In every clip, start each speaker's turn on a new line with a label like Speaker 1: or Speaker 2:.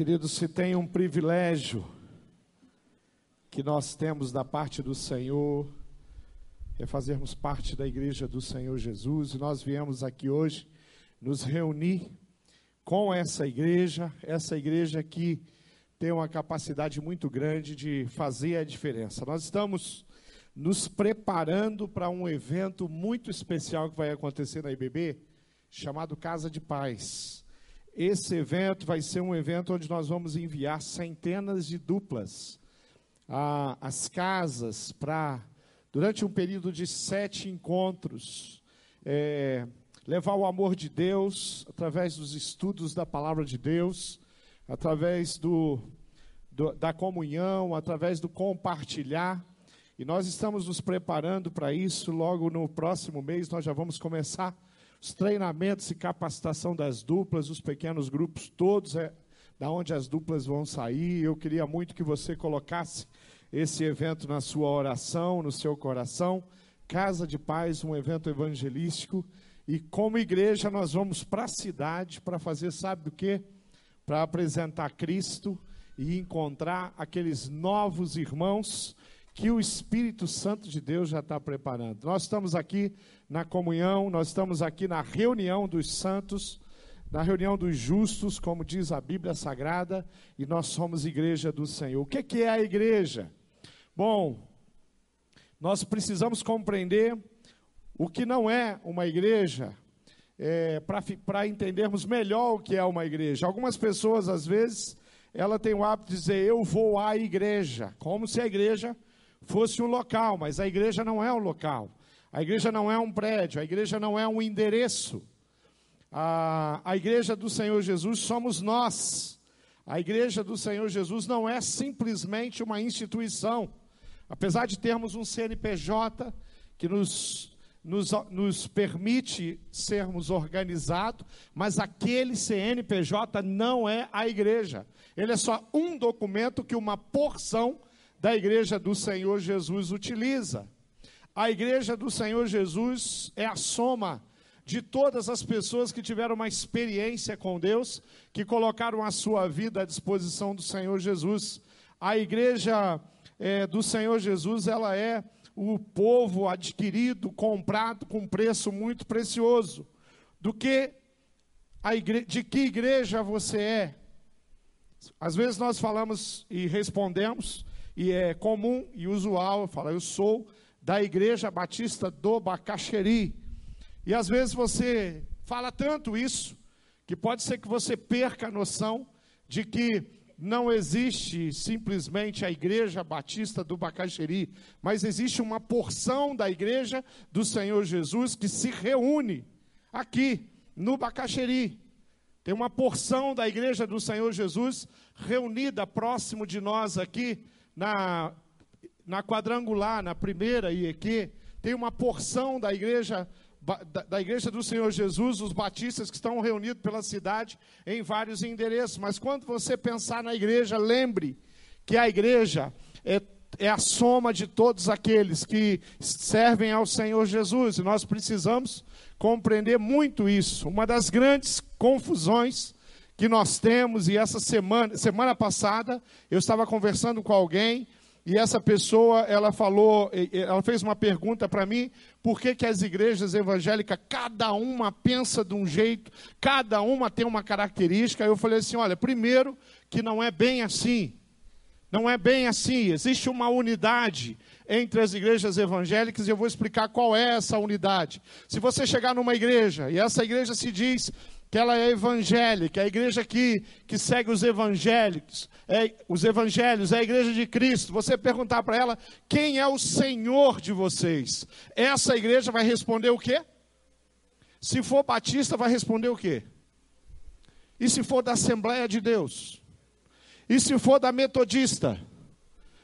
Speaker 1: Queridos, se tem um privilégio que nós temos da parte do Senhor, é fazermos parte da igreja do Senhor Jesus, e nós viemos aqui hoje nos reunir com essa igreja, essa igreja que tem uma capacidade muito grande de fazer a diferença. Nós estamos nos preparando para um evento muito especial que vai acontecer na IBB, chamado Casa de Paz. Esse evento vai ser um evento onde nós vamos enviar centenas de duplas às casas para, durante um período de sete encontros, é, levar o amor de Deus através dos estudos da palavra de Deus, através do, do, da comunhão, através do compartilhar. E nós estamos nos preparando para isso. Logo no próximo mês, nós já vamos começar os treinamentos e capacitação das duplas, os pequenos grupos, todos, é, da onde as duplas vão sair. Eu queria muito que você colocasse esse evento na sua oração, no seu coração. Casa de Paz, um evento evangelístico. E como igreja, nós vamos para a cidade para fazer, sabe do que? Para apresentar Cristo e encontrar aqueles novos irmãos que o Espírito Santo de Deus já está preparando. Nós estamos aqui na comunhão, nós estamos aqui na reunião dos santos, na reunião dos justos, como diz a Bíblia Sagrada, e nós somos igreja do Senhor. O que, que é a igreja? Bom, nós precisamos compreender o que não é uma igreja, é, para entendermos melhor o que é uma igreja. Algumas pessoas, às vezes, ela tem o hábito de dizer, eu vou à igreja, como se a igreja fosse um local, mas a igreja não é um local, a igreja não é um prédio, a igreja não é um endereço. A, a igreja do Senhor Jesus somos nós. A igreja do Senhor Jesus não é simplesmente uma instituição. Apesar de termos um CNPJ que nos, nos, nos permite sermos organizados, mas aquele CNPJ não é a igreja. Ele é só um documento que uma porção da igreja do Senhor Jesus utiliza. A igreja do Senhor Jesus é a soma de todas as pessoas que tiveram uma experiência com Deus, que colocaram a sua vida à disposição do Senhor Jesus. A igreja é, do Senhor Jesus, ela é o povo adquirido, comprado com preço muito precioso. Do que a igre... de que igreja você é? Às vezes nós falamos e respondemos e é comum e usual, fala, eu sou da Igreja Batista do Bacaxeri. E às vezes você fala tanto isso, que pode ser que você perca a noção de que não existe simplesmente a Igreja Batista do Bacaxeri, mas existe uma porção da Igreja do Senhor Jesus que se reúne aqui no Bacaxeri. Tem uma porção da Igreja do Senhor Jesus reunida próximo de nós aqui na, na quadrangular, na primeira IEQ, tem uma porção da igreja da, da, igreja do Senhor Jesus, os batistas que estão reunidos pela cidade em vários endereços. Mas quando você pensar na igreja, lembre que a igreja é, é a soma de todos aqueles que servem ao Senhor Jesus. E nós precisamos compreender muito isso. Uma das grandes confusões que nós temos, e essa semana, semana passada, eu estava conversando com alguém, e essa pessoa, ela falou, ela fez uma pergunta para mim, por que, que as igrejas evangélicas, cada uma pensa de um jeito, cada uma tem uma característica, eu falei assim, olha, primeiro, que não é bem assim, não é bem assim, existe uma unidade entre as igrejas evangélicas e eu vou explicar qual é essa unidade. Se você chegar numa igreja e essa igreja se diz que ela é evangélica, é a igreja que, que segue os evangélicos, é, os evangelhos, é a igreja de Cristo. Você perguntar para ela quem é o Senhor de vocês, essa igreja vai responder o quê? Se for batista, vai responder o quê? E se for da Assembleia de Deus? E se for da Metodista?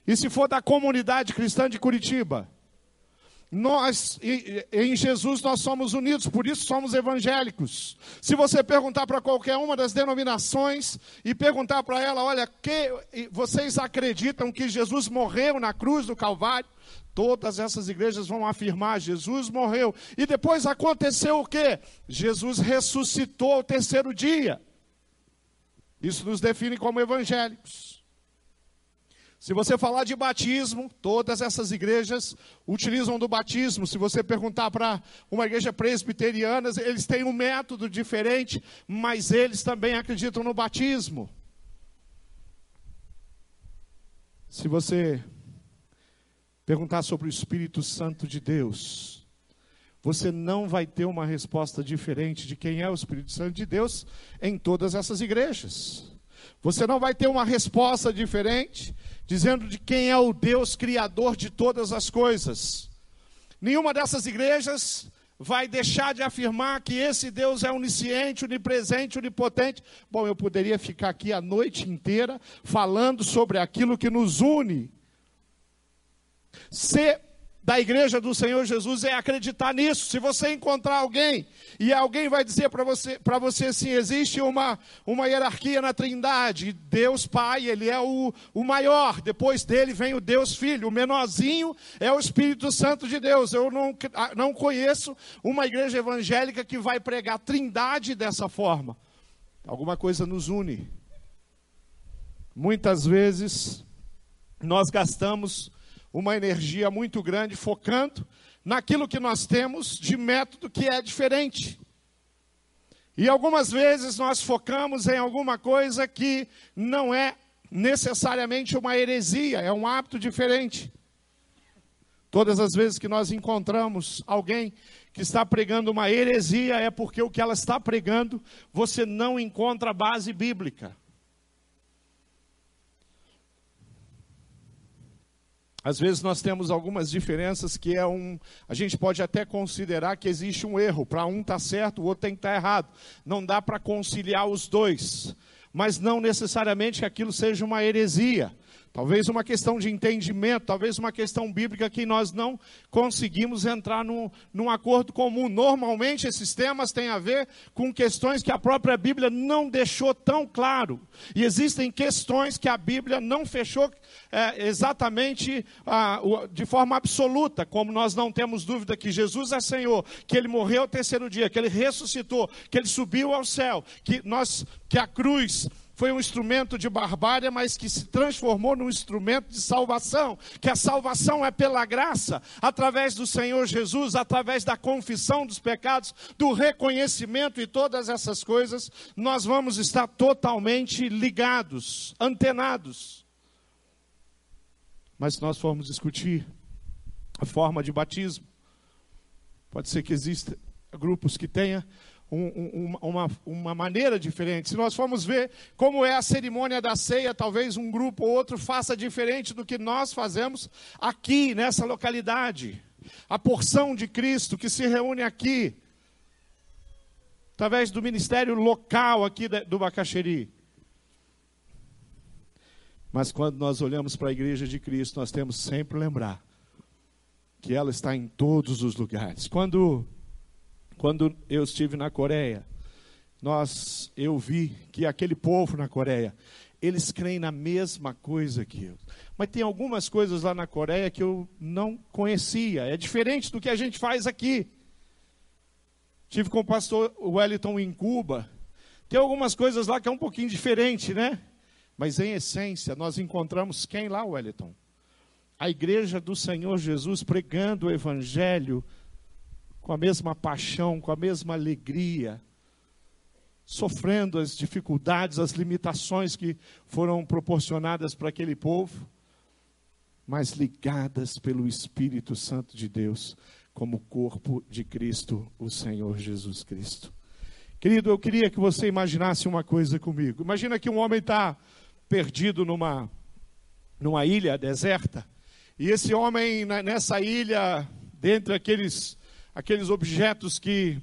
Speaker 1: E se for da Comunidade Cristã de Curitiba? Nós, em Jesus, nós somos unidos, por isso somos evangélicos. Se você perguntar para qualquer uma das denominações e perguntar para ela, olha, que vocês acreditam que Jesus morreu na cruz do Calvário? Todas essas igrejas vão afirmar: Jesus morreu. E depois aconteceu o que? Jesus ressuscitou ao terceiro dia. Isso nos define como evangélicos. Se você falar de batismo, todas essas igrejas utilizam do batismo. Se você perguntar para uma igreja presbiteriana, eles têm um método diferente, mas eles também acreditam no batismo. Se você perguntar sobre o Espírito Santo de Deus, você não vai ter uma resposta diferente de quem é o Espírito Santo de Deus em todas essas igrejas. Você não vai ter uma resposta diferente dizendo de quem é o Deus criador de todas as coisas. Nenhuma dessas igrejas vai deixar de afirmar que esse Deus é onisciente, onipresente, onipotente. Bom, eu poderia ficar aqui a noite inteira falando sobre aquilo que nos une. Ser da igreja do Senhor Jesus é acreditar nisso. Se você encontrar alguém e alguém vai dizer para você, para você assim, existe uma, uma hierarquia na Trindade, Deus Pai, ele é o, o maior, depois dele vem o Deus Filho, o menorzinho é o Espírito Santo de Deus. Eu não, não conheço uma igreja evangélica que vai pregar Trindade dessa forma. Alguma coisa nos une. Muitas vezes nós gastamos uma energia muito grande focando naquilo que nós temos de método que é diferente. E algumas vezes nós focamos em alguma coisa que não é necessariamente uma heresia, é um hábito diferente. Todas as vezes que nós encontramos alguém que está pregando uma heresia, é porque o que ela está pregando você não encontra base bíblica. Às vezes nós temos algumas diferenças que é um. A gente pode até considerar que existe um erro. Para um está certo, o outro tem que estar tá errado. Não dá para conciliar os dois. Mas não necessariamente que aquilo seja uma heresia. Talvez uma questão de entendimento, talvez uma questão bíblica que nós não conseguimos entrar num, num, acordo comum. Normalmente esses temas têm a ver com questões que a própria Bíblia não deixou tão claro. E existem questões que a Bíblia não fechou é, exatamente de forma absoluta, como nós não temos dúvida que Jesus é Senhor, que Ele morreu ao terceiro dia, que Ele ressuscitou, que Ele subiu ao céu, que, nós, que a cruz foi um instrumento de barbárie, mas que se transformou num instrumento de salvação. Que a salvação é pela graça, através do Senhor Jesus, através da confissão dos pecados, do reconhecimento e todas essas coisas, nós vamos estar totalmente ligados, antenados. Mas se nós formos discutir a forma de batismo, pode ser que existam grupos que tenham um, um, uma, uma maneira diferente. Se nós formos ver como é a cerimônia da ceia, talvez um grupo ou outro faça diferente do que nós fazemos aqui, nessa localidade. A porção de Cristo que se reúne aqui, através do ministério local aqui do Bacaxeri. Mas quando nós olhamos para a igreja de Cristo, nós temos sempre lembrar que ela está em todos os lugares. Quando quando eu estive na Coreia, nós, eu vi que aquele povo na Coreia, eles creem na mesma coisa que eu. Mas tem algumas coisas lá na Coreia que eu não conhecia. É diferente do que a gente faz aqui. Tive com o pastor Wellington em Cuba. Tem algumas coisas lá que é um pouquinho diferente, né? Mas em essência, nós encontramos quem lá, Wellington? A igreja do Senhor Jesus pregando o evangelho com a mesma paixão, com a mesma alegria, sofrendo as dificuldades, as limitações que foram proporcionadas para aquele povo, mas ligadas pelo Espírito Santo de Deus, como corpo de Cristo, o Senhor Jesus Cristo. Querido, eu queria que você imaginasse uma coisa comigo. Imagina que um homem está perdido numa, numa ilha deserta, e esse homem nessa ilha, dentre aqueles aqueles objetos que,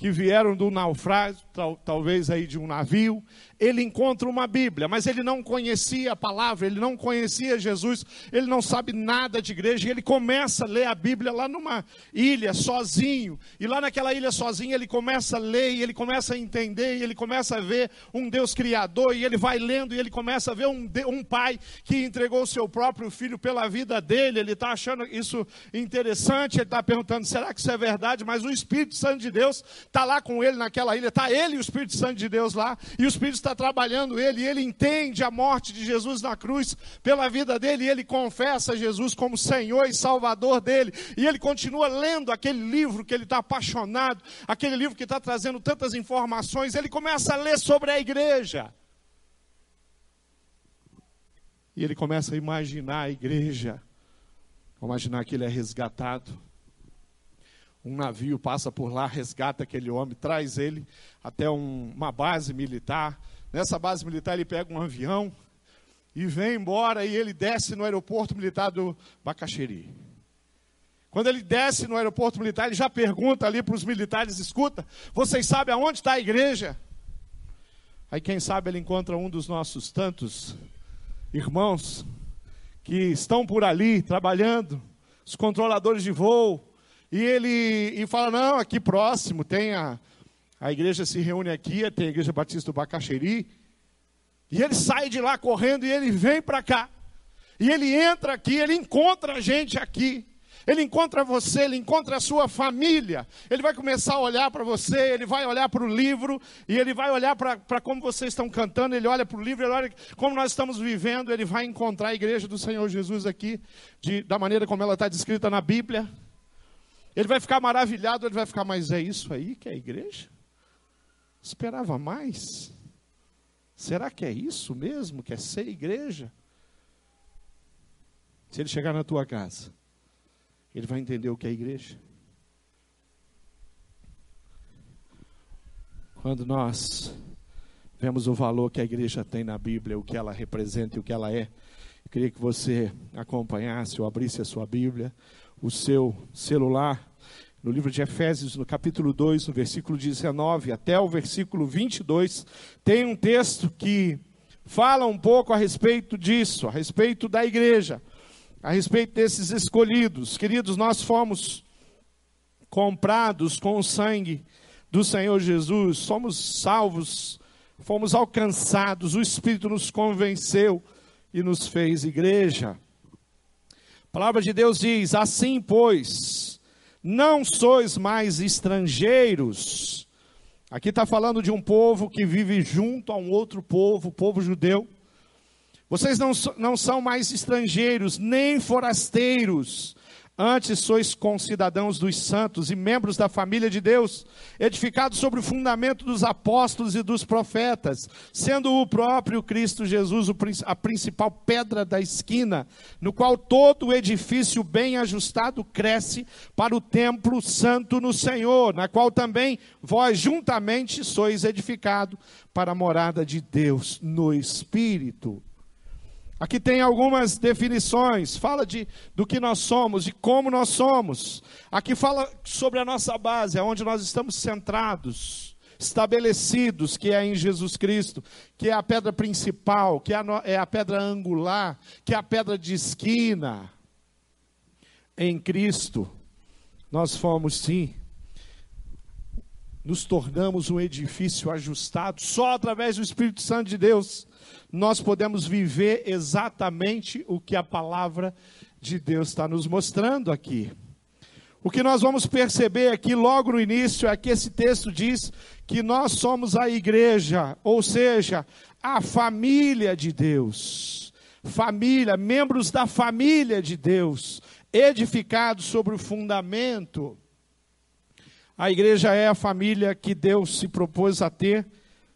Speaker 1: que vieram do naufrágio, tal, talvez aí de um navio, ele encontra uma Bíblia, mas ele não conhecia a palavra, ele não conhecia Jesus, ele não sabe nada de igreja, e ele começa a ler a Bíblia lá numa ilha, sozinho, e lá naquela ilha sozinho ele começa a ler, e ele começa a entender, e ele começa a ver um Deus criador, e ele vai lendo, e ele começa a ver um, um pai que entregou o seu próprio filho pela vida dele, ele está achando isso interessante, ele está perguntando, será que isso é verdade? Mas o Espírito Santo de Deus está lá com ele naquela ilha, está ele e o Espírito Santo de Deus lá, e o Espírito está trabalhando ele, e ele entende a morte de Jesus na cruz pela vida dele, e ele confessa Jesus como Senhor e Salvador dele, e ele continua lendo aquele livro que ele está apaixonado, aquele livro que está trazendo tantas informações, ele começa a ler sobre a igreja. E ele começa a imaginar a igreja. Imaginar que ele é resgatado. Um navio passa por lá, resgata aquele homem, traz ele até um, uma base militar. Nessa base militar ele pega um avião e vem embora e ele desce no aeroporto militar do Bacaxeri. Quando ele desce no aeroporto militar, ele já pergunta ali para os militares: escuta, vocês sabem aonde está a igreja? Aí, quem sabe, ele encontra um dos nossos tantos irmãos que estão por ali trabalhando, os controladores de voo, e ele e fala: não, aqui próximo tem a, a igreja se reúne aqui, tem a igreja batista do Bacaxeri. E ele sai de lá correndo e ele vem para cá. E ele entra aqui, ele encontra a gente aqui. Ele encontra você, ele encontra a sua família. Ele vai começar a olhar para você, ele vai olhar para o livro, e ele vai olhar para como vocês estão cantando, ele olha para o livro, ele olha como nós estamos vivendo, ele vai encontrar a igreja do Senhor Jesus aqui, de, da maneira como ela está descrita na Bíblia. Ele vai ficar maravilhado, ele vai ficar, mas é isso aí que é a igreja? Esperava mais? Será que é isso mesmo que é ser igreja? Se ele chegar na tua casa, ele vai entender o que é igreja. Quando nós vemos o valor que a igreja tem na Bíblia, o que ela representa e o que ela é, eu queria que você acompanhasse ou abrisse a sua Bíblia, o seu celular, no livro de Efésios, no capítulo 2, no versículo 19 até o versículo 22, tem um texto que fala um pouco a respeito disso, a respeito da igreja a respeito desses escolhidos. Queridos, nós fomos comprados com o sangue do Senhor Jesus, somos salvos, fomos alcançados, o Espírito nos convenceu e nos fez igreja. A palavra de Deus diz: Assim, pois, não sois mais estrangeiros. Aqui está falando de um povo que vive junto a um outro povo, o povo judeu vocês não, não são mais estrangeiros, nem forasteiros. Antes sois concidadãos dos santos e membros da família de Deus, edificados sobre o fundamento dos apóstolos e dos profetas, sendo o próprio Cristo Jesus a principal pedra da esquina, no qual todo o edifício bem ajustado cresce para o templo santo no Senhor, na qual também vós juntamente sois edificado para a morada de Deus no Espírito. Aqui tem algumas definições, fala de, do que nós somos, de como nós somos. Aqui fala sobre a nossa base, aonde nós estamos centrados, estabelecidos, que é em Jesus Cristo, que é a pedra principal, que é a, é a pedra angular, que é a pedra de esquina. Em Cristo, nós fomos sim, nos tornamos um edifício ajustado, só através do Espírito Santo de Deus nós podemos viver exatamente o que a palavra de Deus está nos mostrando aqui. O que nós vamos perceber aqui logo no início é que esse texto diz que nós somos a igreja, ou seja, a família de Deus. Família, membros da família de Deus, edificados sobre o fundamento. A igreja é a família que Deus se propôs a ter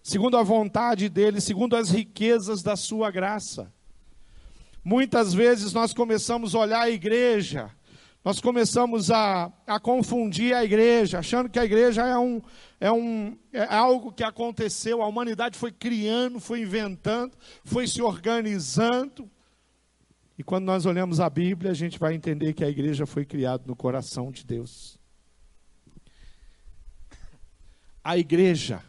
Speaker 1: segundo a vontade dele, segundo as riquezas da sua graça. Muitas vezes nós começamos a olhar a igreja, nós começamos a, a confundir a igreja, achando que a igreja é, um, é, um, é algo que aconteceu, a humanidade foi criando, foi inventando, foi se organizando. E quando nós olhamos a Bíblia, a gente vai entender que a igreja foi criada no coração de Deus. A igreja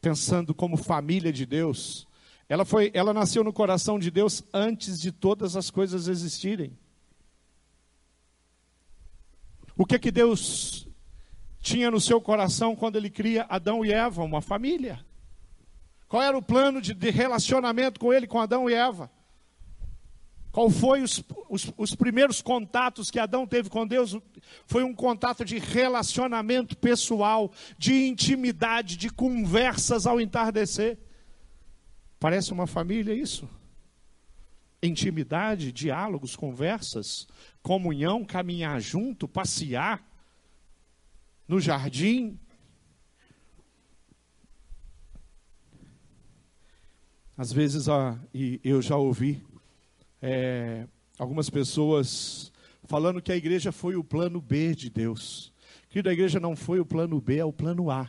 Speaker 1: pensando como família de Deus, ela foi, ela nasceu no coração de Deus antes de todas as coisas existirem. O que que Deus tinha no seu coração quando ele cria Adão e Eva, uma família? Qual era o plano de, de relacionamento com ele, com Adão e Eva? Qual foi os, os, os, primeiros contatos que Adão teve com Deus? Foi um contato de relacionamento pessoal, de intimidade, de conversas ao entardecer. Parece uma família isso? Intimidade, diálogos, conversas, comunhão, caminhar junto, passear no jardim. Às vezes, ó, e eu já ouvi é, algumas pessoas falando que a igreja foi o plano B de Deus. Querido, a igreja não foi o plano B, é o plano A.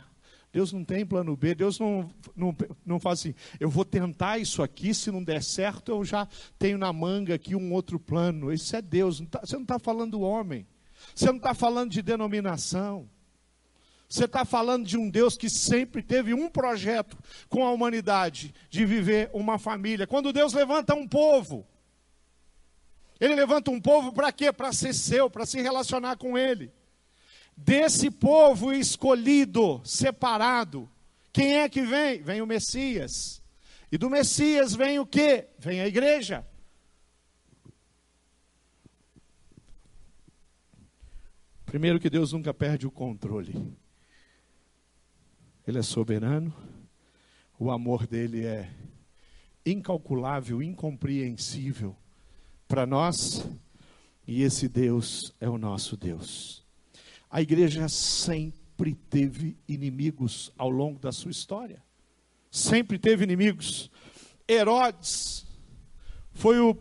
Speaker 1: Deus não tem plano B, Deus não, não, não faz assim, eu vou tentar isso aqui, se não der certo, eu já tenho na manga aqui um outro plano. Isso é Deus, não tá, você não está falando do homem, você não está falando de denominação. Você está falando de um Deus que sempre teve um projeto com a humanidade de viver uma família. Quando Deus levanta um povo, ele levanta um povo para quê? Para ser seu, para se relacionar com ele. Desse povo escolhido, separado, quem é que vem? Vem o Messias. E do Messias vem o quê? Vem a igreja. Primeiro que Deus nunca perde o controle. Ele é soberano. O amor dele é incalculável, incompreensível para nós, e esse Deus é o nosso Deus. A igreja sempre teve inimigos ao longo da sua história. Sempre teve inimigos. Herodes foi o,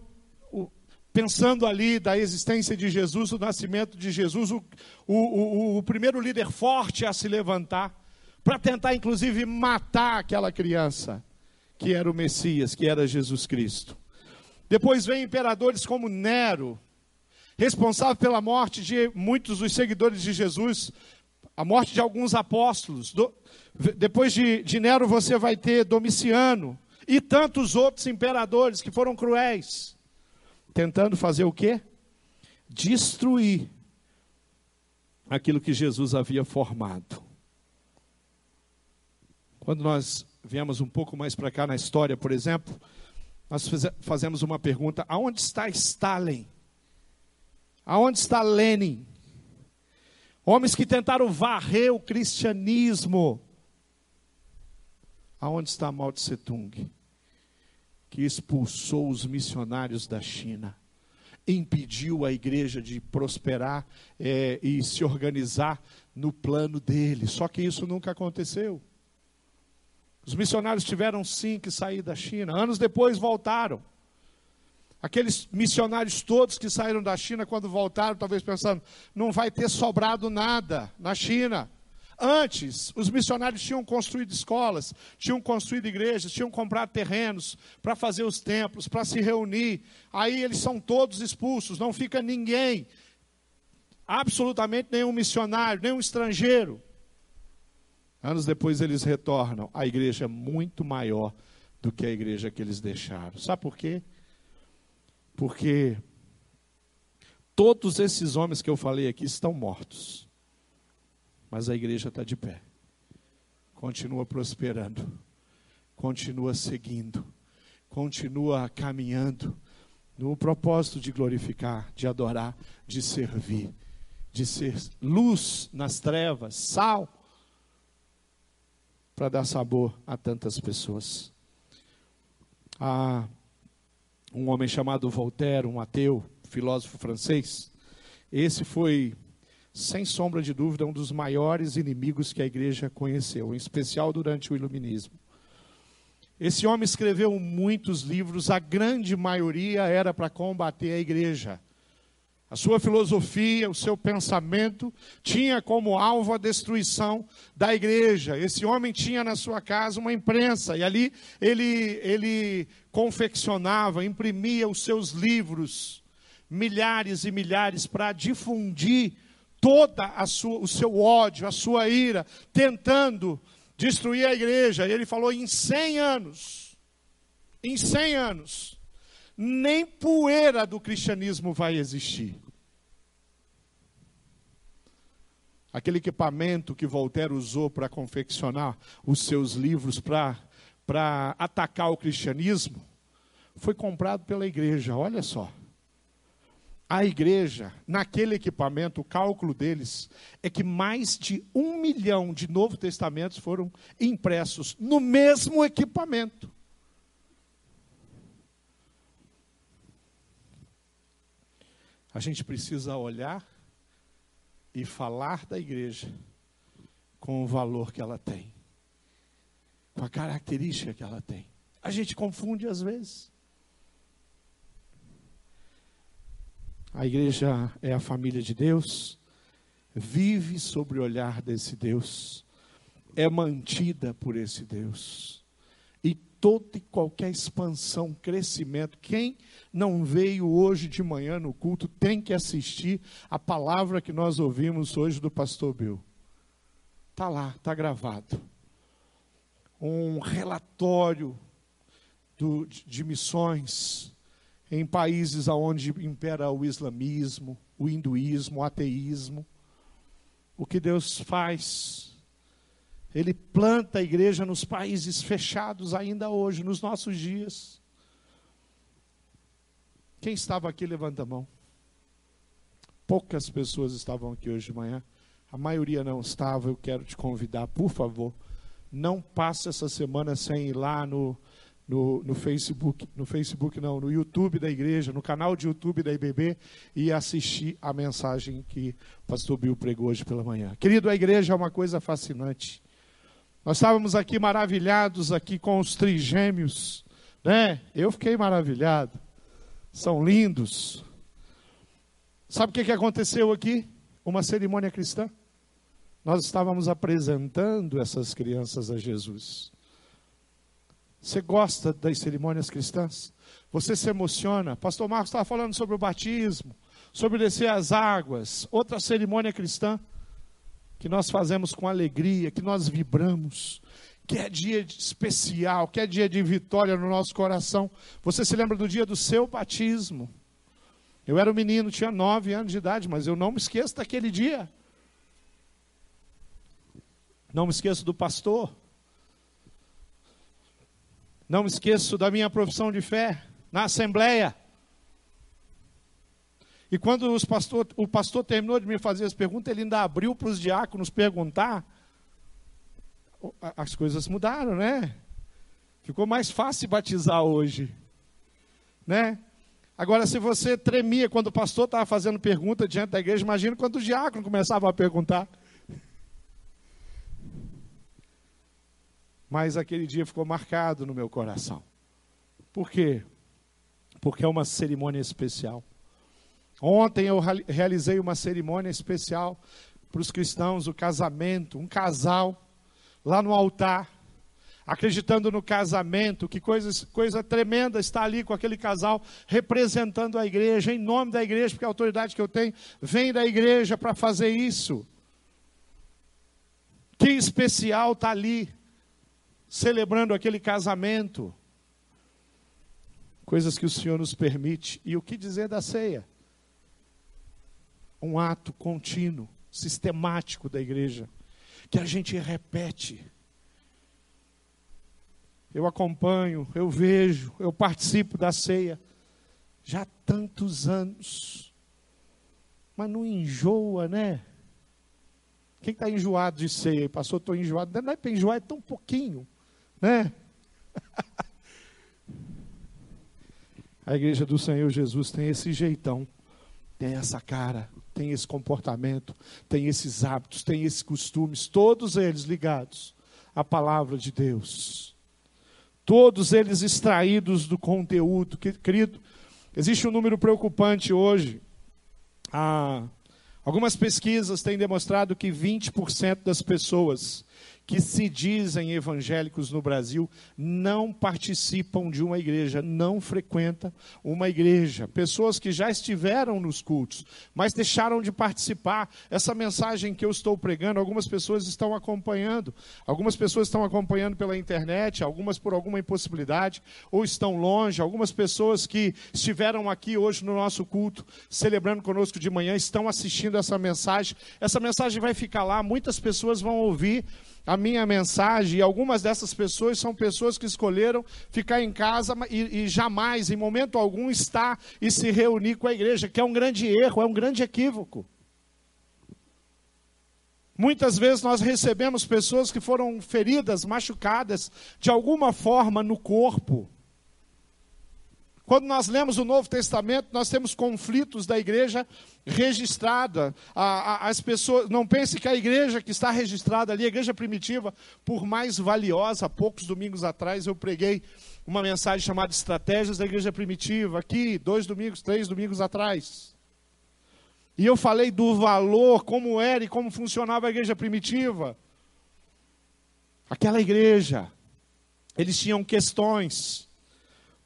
Speaker 1: o pensando ali da existência de Jesus, do nascimento de Jesus, o, o, o primeiro líder forte a se levantar, para tentar inclusive matar aquela criança, que era o Messias, que era Jesus Cristo. Depois vem imperadores como Nero, responsável pela morte de muitos dos seguidores de Jesus, a morte de alguns apóstolos. Do, depois de, de Nero você vai ter Domiciano e tantos outros imperadores que foram cruéis, tentando fazer o quê? Destruir aquilo que Jesus havia formado. Quando nós viemos um pouco mais para cá na história, por exemplo, nós fazemos uma pergunta: aonde está Stalin? Aonde está Lenin? Homens que tentaram varrer o cristianismo. Aonde está Mao Tse Tung? Que expulsou os missionários da China, impediu a igreja de prosperar é, e se organizar no plano dele. Só que isso nunca aconteceu. Os missionários tiveram sim que sair da China. Anos depois voltaram. Aqueles missionários todos que saíram da China, quando voltaram, talvez pensando, não vai ter sobrado nada na China. Antes, os missionários tinham construído escolas, tinham construído igrejas, tinham comprado terrenos para fazer os templos, para se reunir. Aí eles são todos expulsos, não fica ninguém, absolutamente nenhum missionário, nenhum estrangeiro. Anos depois eles retornam. A igreja é muito maior do que a igreja que eles deixaram. Sabe por quê? Porque todos esses homens que eu falei aqui estão mortos. Mas a igreja está de pé. Continua prosperando. Continua seguindo. Continua caminhando no propósito de glorificar, de adorar, de servir, de ser luz nas trevas, sal para dar sabor a tantas pessoas. Há um homem chamado Voltaire, um ateu, filósofo francês. Esse foi, sem sombra de dúvida, um dos maiores inimigos que a igreja conheceu, em especial durante o Iluminismo. Esse homem escreveu muitos livros, a grande maioria era para combater a igreja. A sua filosofia, o seu pensamento tinha como alvo a destruição da igreja. Esse homem tinha na sua casa uma imprensa e ali ele, ele confeccionava, imprimia os seus livros, milhares e milhares, para difundir toda a sua, o seu ódio, a sua ira, tentando destruir a igreja. E ele falou: em 100 anos, em 100 anos, nem poeira do cristianismo vai existir. Aquele equipamento que Voltaire usou para confeccionar os seus livros para atacar o cristianismo, foi comprado pela igreja, olha só. A igreja, naquele equipamento, o cálculo deles é que mais de um milhão de Novo Testamentos foram impressos no mesmo equipamento. A gente precisa olhar e falar da igreja com o valor que ela tem, com a característica que ela tem. A gente confunde às vezes. A igreja é a família de Deus, vive sobre o olhar desse Deus, é mantida por esse Deus. Toda e qualquer expansão, crescimento, quem não veio hoje de manhã no culto tem que assistir a palavra que nós ouvimos hoje do pastor Bill. Está lá, está gravado. Um relatório do, de missões em países onde impera o islamismo, o hinduísmo, o ateísmo. O que Deus faz? Ele planta a igreja nos países fechados ainda hoje, nos nossos dias. Quem estava aqui, levanta a mão. Poucas pessoas estavam aqui hoje de manhã. A maioria não estava. Eu quero te convidar, por favor, não passe essa semana sem ir lá no, no, no, Facebook, no Facebook não, no YouTube da igreja, no canal de YouTube da IBB e assistir a mensagem que o pastor Bill pregou hoje pela manhã. Querido, a igreja é uma coisa fascinante. Nós estávamos aqui maravilhados aqui com os trigêmeos, né? Eu fiquei maravilhado. São lindos. Sabe o que, que aconteceu aqui? Uma cerimônia cristã. Nós estávamos apresentando essas crianças a Jesus. Você gosta das cerimônias cristãs? Você se emociona? Pastor Marcos estava falando sobre o batismo, sobre descer as águas, outra cerimônia cristã que nós fazemos com alegria, que nós vibramos, que é dia especial, que é dia de vitória no nosso coração. Você se lembra do dia do seu batismo? Eu era um menino, tinha nove anos de idade, mas eu não me esqueço daquele dia. Não me esqueço do pastor não me esqueço da minha profissão de fé na Assembleia. E quando pastor, o pastor terminou de me fazer as perguntas, ele ainda abriu para os diáconos perguntar. As coisas mudaram, né? Ficou mais fácil batizar hoje, né? Agora, se você tremia quando o pastor estava fazendo pergunta diante da igreja, imagina quando o diácono começava a perguntar. mas aquele dia ficou marcado no meu coração. Por quê? Porque é uma cerimônia especial. Ontem eu realizei uma cerimônia especial para os cristãos, o casamento, um casal lá no altar, acreditando no casamento, que coisa, coisa tremenda está ali com aquele casal representando a igreja, em nome da igreja, porque a autoridade que eu tenho vem da igreja para fazer isso. Que especial está ali celebrando aquele casamento. Coisas que o Senhor nos permite. E o que dizer da ceia? Um ato contínuo, sistemático da igreja, que a gente repete. Eu acompanho, eu vejo, eu participo da ceia já há tantos anos. Mas não enjoa, né? Quem está enjoado de ceia? Passou, estou enjoado. Não é para enjoar, é tão pouquinho né? A igreja do Senhor Jesus tem esse jeitão, tem essa cara, tem esse comportamento, tem esses hábitos, tem esses costumes, todos eles ligados à palavra de Deus. Todos eles extraídos do conteúdo. Querido, existe um número preocupante hoje. Ah, algumas pesquisas têm demonstrado que 20% das pessoas que se dizem evangélicos no Brasil não participam de uma igreja, não frequentam uma igreja. Pessoas que já estiveram nos cultos, mas deixaram de participar. Essa mensagem que eu estou pregando, algumas pessoas estão acompanhando. Algumas pessoas estão acompanhando pela internet, algumas por alguma impossibilidade, ou estão longe. Algumas pessoas que estiveram aqui hoje no nosso culto, celebrando conosco de manhã, estão assistindo essa mensagem. Essa mensagem vai ficar lá, muitas pessoas vão ouvir a minha mensagem, e algumas dessas pessoas são pessoas que escolheram ficar em casa e, e, jamais, em momento algum, estar e se reunir com a igreja, que é um grande erro, é um grande equívoco. Muitas vezes nós recebemos pessoas que foram feridas, machucadas de alguma forma no corpo. Quando nós lemos o Novo Testamento, nós temos conflitos da igreja registrada. as pessoas não pense que a igreja que está registrada ali, a igreja primitiva, por mais valiosa, poucos domingos atrás eu preguei uma mensagem chamada Estratégias da Igreja Primitiva, aqui, dois domingos, três domingos atrás. E eu falei do valor, como era e como funcionava a igreja primitiva. Aquela igreja, eles tinham questões.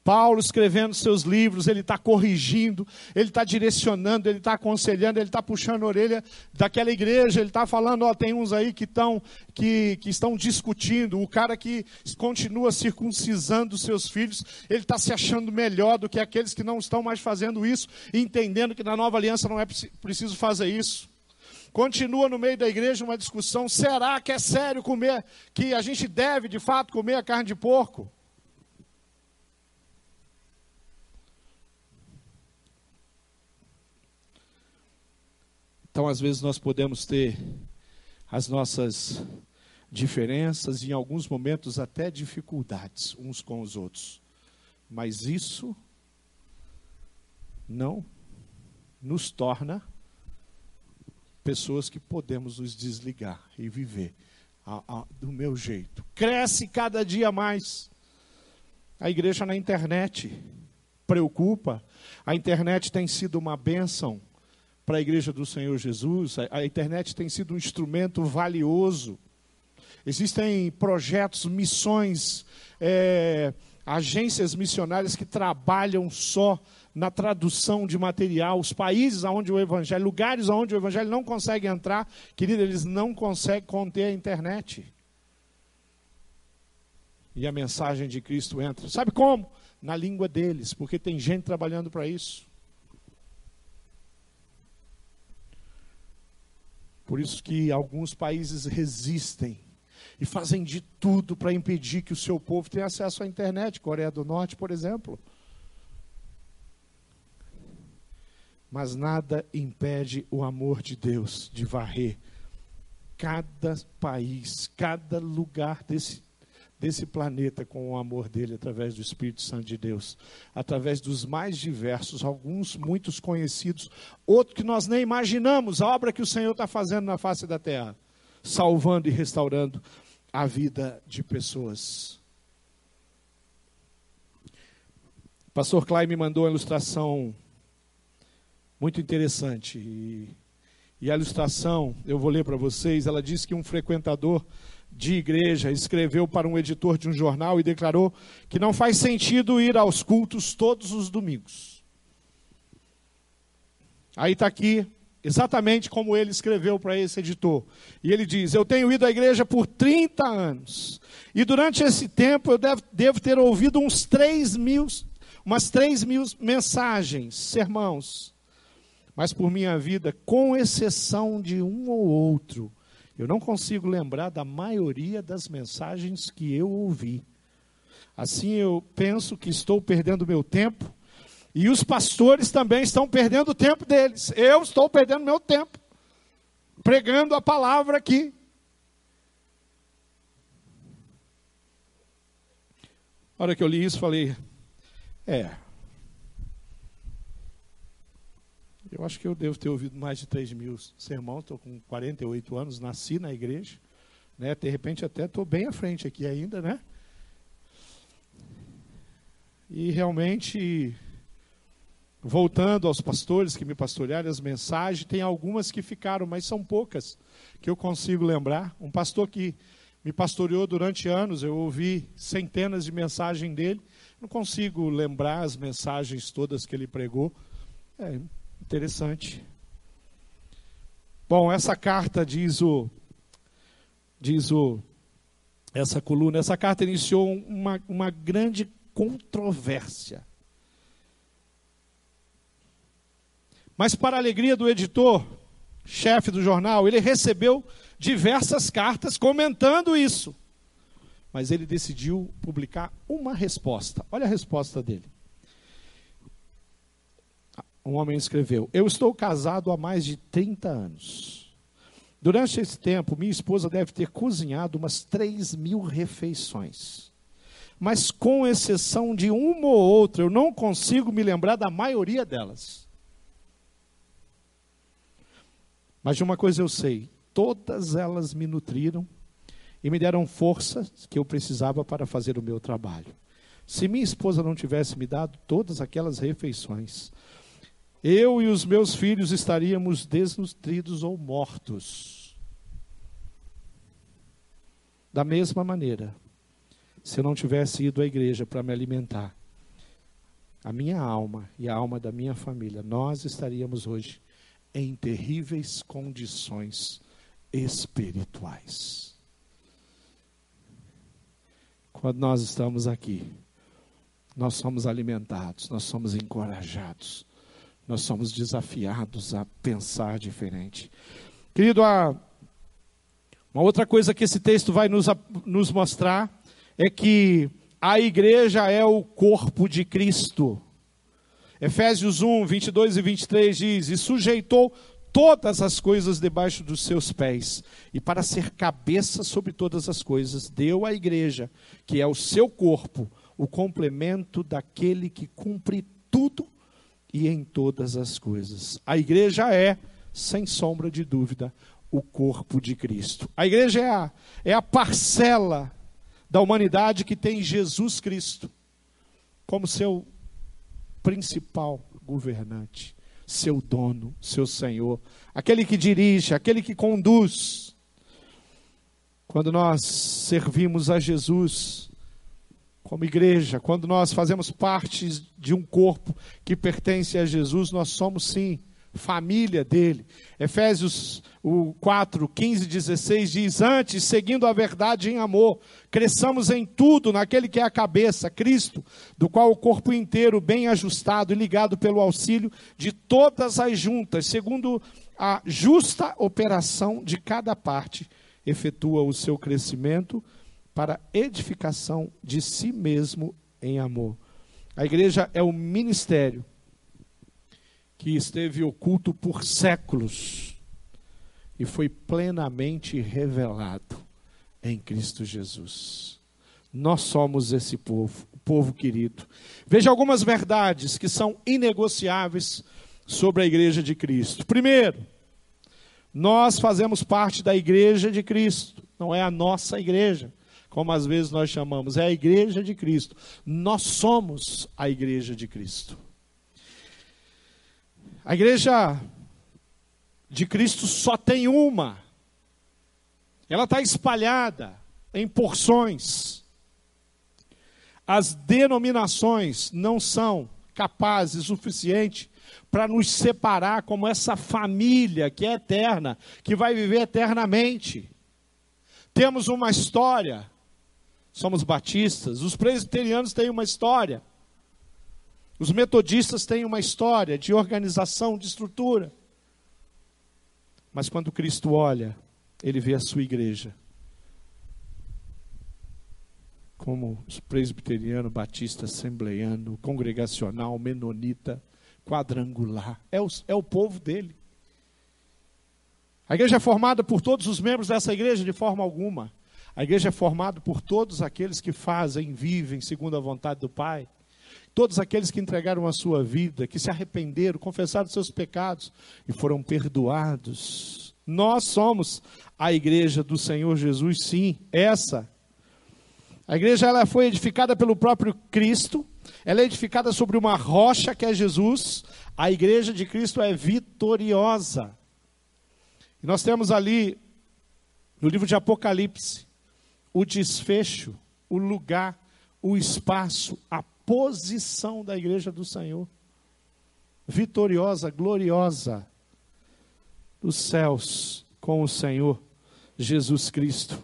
Speaker 1: Paulo escrevendo seus livros, ele está corrigindo, ele está direcionando, ele está aconselhando, ele está puxando a orelha daquela igreja, ele está falando, ó, tem uns aí que, tão, que, que estão discutindo, o cara que continua circuncisando seus filhos, ele está se achando melhor do que aqueles que não estão mais fazendo isso, entendendo que na nova aliança não é preciso fazer isso. Continua no meio da igreja uma discussão: será que é sério comer, que a gente deve de fato comer a carne de porco? Então, às vezes, nós podemos ter as nossas diferenças e, em alguns momentos, até dificuldades uns com os outros. Mas isso não nos torna pessoas que podemos nos desligar e viver a, a, do meu jeito. Cresce cada dia mais. A igreja na internet preocupa. A internet tem sido uma bênção para a igreja do Senhor Jesus. A, internet tem sido um instrumento valioso. Existem projetos, missões, é, agências missionárias que trabalham só na tradução de material. Os países onde o evangelho, lugares onde o evangelho não consegue entrar, querido, eles não conseguem conter a internet. E a mensagem de Cristo entra. Sabe como? Na língua deles, porque tem gente trabalhando para isso. Por isso que alguns países resistem e fazem de tudo para impedir que o seu povo tenha acesso à internet, Coreia do Norte, por exemplo. Mas nada impede o amor de Deus de varrer cada país, cada lugar desse desse planeta com o amor dele através do Espírito Santo de Deus, através dos mais diversos, alguns muitos conhecidos, outros que nós nem imaginamos, a obra que o Senhor está fazendo na face da terra, salvando e restaurando a vida de pessoas. O pastor Klein me mandou uma ilustração muito interessante. E, e a ilustração, eu vou ler para vocês, ela diz que um frequentador de igreja escreveu para um editor de um jornal e declarou que não faz sentido ir aos cultos todos os domingos. Aí está aqui exatamente como ele escreveu para esse editor. E ele diz: Eu tenho ido à igreja por 30 anos. E durante esse tempo eu devo, devo ter ouvido uns 3 mil, umas 3 mil mensagens, sermãos. Mas por minha vida, com exceção de um ou outro, eu não consigo lembrar da maioria das mensagens que eu ouvi. Assim eu penso que estou perdendo meu tempo e os pastores também estão perdendo o tempo deles. Eu estou perdendo meu tempo pregando a palavra aqui. A hora que eu li isso, falei: é, Eu acho que eu devo ter ouvido mais de 3 mil sermãos, estou com 48 anos, nasci na igreja, né? de repente até estou bem à frente aqui ainda, né? E realmente, voltando aos pastores que me pastorearam, as mensagens, tem algumas que ficaram, mas são poucas que eu consigo lembrar. Um pastor que me pastoreou durante anos, eu ouvi centenas de mensagens dele, não consigo lembrar as mensagens todas que ele pregou. É, Interessante. Bom, essa carta diz o diz o essa coluna, essa carta iniciou uma, uma grande controvérsia. Mas para a alegria do editor, chefe do jornal, ele recebeu diversas cartas comentando isso. Mas ele decidiu publicar uma resposta. Olha a resposta dele. Um homem escreveu: Eu estou casado há mais de 30 anos. Durante esse tempo, minha esposa deve ter cozinhado umas 3 mil refeições. Mas, com exceção de uma ou outra, eu não consigo me lembrar da maioria delas. Mas de uma coisa eu sei: todas elas me nutriram e me deram força que eu precisava para fazer o meu trabalho. Se minha esposa não tivesse me dado todas aquelas refeições, eu e os meus filhos estaríamos desnutridos ou mortos. Da mesma maneira, se eu não tivesse ido à igreja para me alimentar, a minha alma e a alma da minha família, nós estaríamos hoje em terríveis condições espirituais. Quando nós estamos aqui, nós somos alimentados, nós somos encorajados, nós somos desafiados a pensar diferente. Querido, uma outra coisa que esse texto vai nos, nos mostrar é que a igreja é o corpo de Cristo. Efésios 1, 22 e 23 diz: E sujeitou todas as coisas debaixo dos seus pés, e para ser cabeça sobre todas as coisas, deu à igreja, que é o seu corpo, o complemento daquele que cumpre tudo e em todas as coisas. A igreja é, sem sombra de dúvida, o corpo de Cristo. A igreja é a, é a parcela da humanidade que tem Jesus Cristo como seu principal governante, seu dono, seu Senhor, aquele que dirige, aquele que conduz. Quando nós servimos a Jesus, como igreja, quando nós fazemos parte de um corpo que pertence a Jesus, nós somos sim família dele. Efésios o 4, 15 16 diz: Antes, seguindo a verdade em amor, cresçamos em tudo naquele que é a cabeça, Cristo, do qual o corpo inteiro, bem ajustado e ligado pelo auxílio de todas as juntas, segundo a justa operação de cada parte, efetua o seu crescimento para edificação de si mesmo em amor. A igreja é o ministério que esteve oculto por séculos e foi plenamente revelado em Cristo Jesus. Nós somos esse povo, povo querido. Veja algumas verdades que são inegociáveis sobre a igreja de Cristo. Primeiro, nós fazemos parte da igreja de Cristo, não é a nossa igreja como às vezes nós chamamos, é a igreja de Cristo. Nós somos a igreja de Cristo. A igreja de Cristo só tem uma. Ela está espalhada em porções. As denominações não são capazes o suficiente para nos separar como essa família que é eterna, que vai viver eternamente. Temos uma história, somos batistas, os presbiterianos têm uma história, os metodistas têm uma história de organização, de estrutura. Mas quando Cristo olha, ele vê a sua igreja como presbiteriano, batista, assembleiano, congregacional, menonita, quadrangular. É o, é o povo dele. A igreja é formada por todos os membros dessa igreja de forma alguma. A igreja é formada por todos aqueles que fazem, vivem segundo a vontade do Pai. Todos aqueles que entregaram a sua vida, que se arrependeram, confessaram seus pecados e foram perdoados. Nós somos a igreja do Senhor Jesus, sim, essa. A igreja ela foi edificada pelo próprio Cristo, ela é edificada sobre uma rocha que é Jesus. A igreja de Cristo é vitoriosa. E nós temos ali, no livro de Apocalipse, o desfecho, o lugar, o espaço, a posição da igreja do Senhor. Vitoriosa, gloriosa, dos céus com o Senhor Jesus Cristo.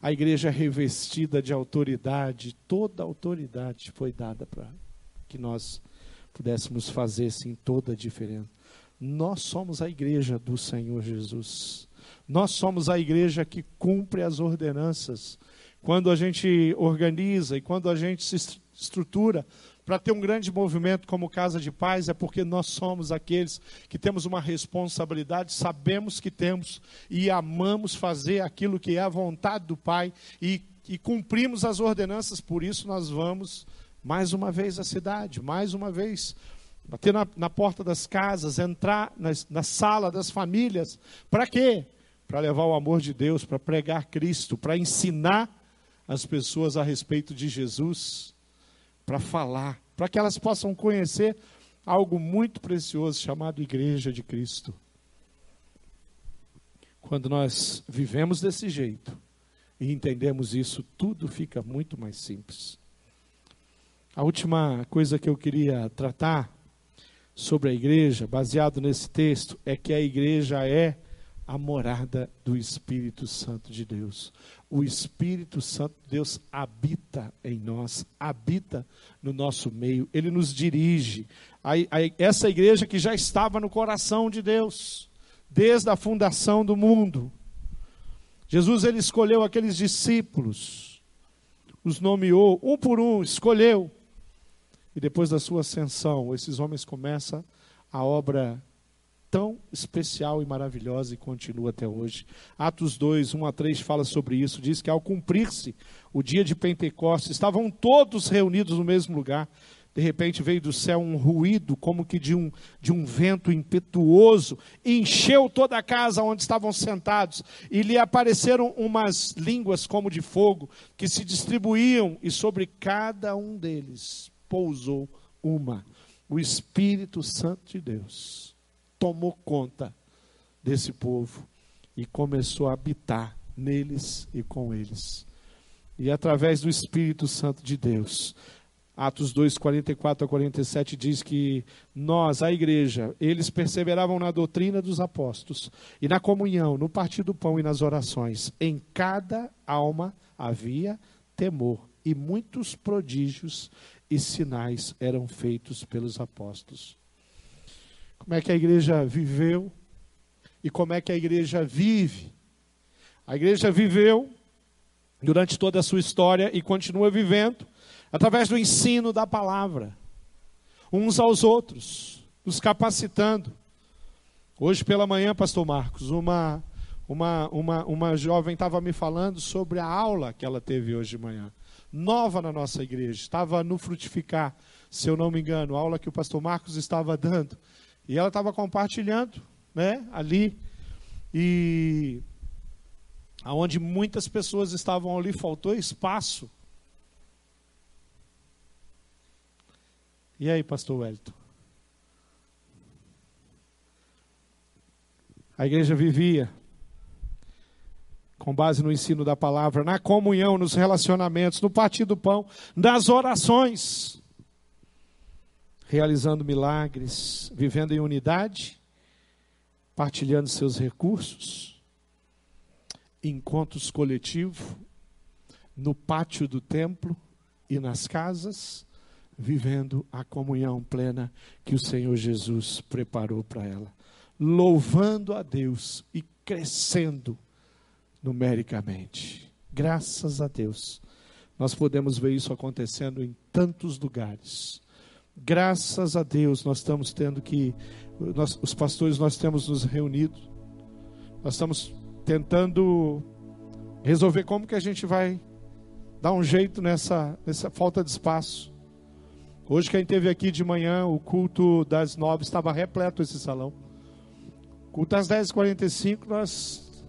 Speaker 1: A igreja é revestida de autoridade, toda autoridade foi dada para que nós pudéssemos fazer sim toda a diferença. Nós somos a igreja do Senhor Jesus. Nós somos a igreja que cumpre as ordenanças. Quando a gente organiza e quando a gente se estrutura para ter um grande movimento como Casa de Paz, é porque nós somos aqueles que temos uma responsabilidade, sabemos que temos e amamos fazer aquilo que é a vontade do Pai e, e cumprimos as ordenanças, por isso nós vamos mais uma vez à cidade, mais uma vez bater na, na porta das casas, entrar na, na sala das famílias. Para quê? Para levar o amor de Deus, para pregar Cristo, para ensinar as pessoas a respeito de Jesus, para falar, para que elas possam conhecer algo muito precioso chamado Igreja de Cristo. Quando nós vivemos desse jeito e entendemos isso, tudo fica muito mais simples. A última coisa que eu queria tratar sobre a igreja, baseado nesse texto, é que a igreja é a morada do Espírito Santo de Deus. O Espírito Santo de Deus habita em nós, habita no nosso meio, ele nos dirige. A, a, essa igreja que já estava no coração de Deus, desde a fundação do mundo. Jesus ele escolheu aqueles discípulos, os nomeou um por um, escolheu e depois da sua ascensão, esses homens começam a obra tão especial e maravilhosa e continua até hoje. Atos 2, 1 a 3 fala sobre isso. Diz que ao cumprir-se o dia de Pentecostes, estavam todos reunidos no mesmo lugar. De repente veio do céu um ruído, como que de um, de um vento impetuoso, encheu toda a casa onde estavam sentados, e lhe apareceram umas línguas como de fogo, que se distribuíam, e sobre cada um deles pousou uma. O Espírito Santo de Deus tomou conta desse povo e começou a habitar neles e com eles. E através do Espírito Santo de Deus, Atos 2, 44 a 47 diz que nós, a igreja, eles perseveravam na doutrina dos apóstolos e na comunhão, no partir do pão e nas orações. Em cada alma havia temor e muitos prodígios e sinais eram feitos pelos apóstolos. Como é que a igreja viveu e como é que a igreja vive? A igreja viveu durante toda a sua história e continua vivendo através do ensino da palavra, uns aos outros, nos capacitando. Hoje pela manhã, pastor Marcos, uma uma, uma, uma jovem estava me falando sobre a aula que ela teve hoje de manhã nova na nossa igreja. Estava no Frutificar, se eu não me engano, a aula que o pastor Marcos estava dando. E ela estava compartilhando, né, ali. E aonde muitas pessoas estavam ali, faltou espaço. E aí, pastor Wellington? A igreja vivia com base no ensino da palavra, na comunhão, nos relacionamentos, no partir do pão, nas orações, realizando milagres, vivendo em unidade, partilhando seus recursos, encontros coletivos, no pátio do templo e nas casas, vivendo a comunhão plena que o Senhor Jesus preparou para ela, louvando a Deus e crescendo numericamente. Graças a Deus, nós podemos ver isso acontecendo em tantos lugares. Graças a Deus, nós estamos tendo que, nós, os pastores, nós temos nos reunido, nós estamos tentando resolver como que a gente vai dar um jeito nessa, nessa falta de espaço. Hoje, quem teve aqui de manhã, o culto das nove estava repleto esse salão. Culto às 10h45, nós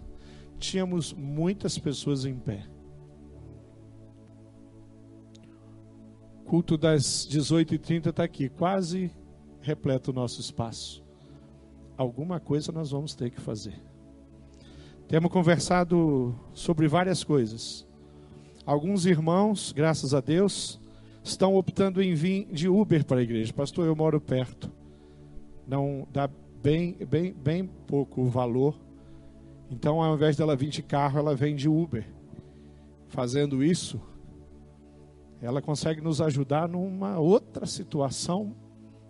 Speaker 1: tínhamos muitas pessoas em pé. Culto das 18h30 está aqui, quase repleto o nosso espaço. Alguma coisa nós vamos ter que fazer. Temos conversado sobre várias coisas. Alguns irmãos, graças a Deus, estão optando em vir de Uber para a igreja. Pastor, eu moro perto. Não dá bem, bem, bem pouco valor então, ao invés dela vir de carro, ela vem de Uber. Fazendo isso, ela consegue nos ajudar numa outra situação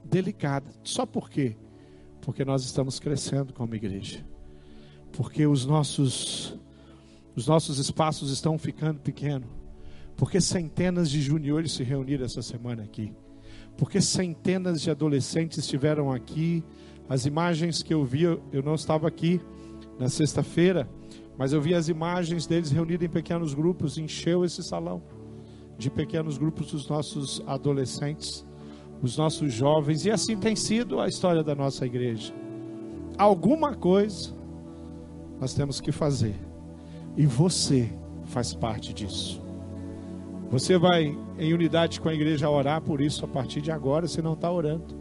Speaker 1: delicada. Só por quê? Porque nós estamos crescendo como igreja. Porque os nossos os nossos espaços estão ficando pequenos. Porque centenas de juniores se reuniram essa semana aqui. Porque centenas de adolescentes estiveram aqui. As imagens que eu vi, eu não estava aqui na sexta-feira, mas eu vi as imagens deles reunidos em pequenos grupos, encheu esse salão de pequenos grupos dos nossos adolescentes, os nossos jovens, e assim tem sido a história da nossa igreja. Alguma coisa nós temos que fazer, e você faz parte disso. Você vai em unidade com a igreja orar por isso a partir de agora, se não está orando.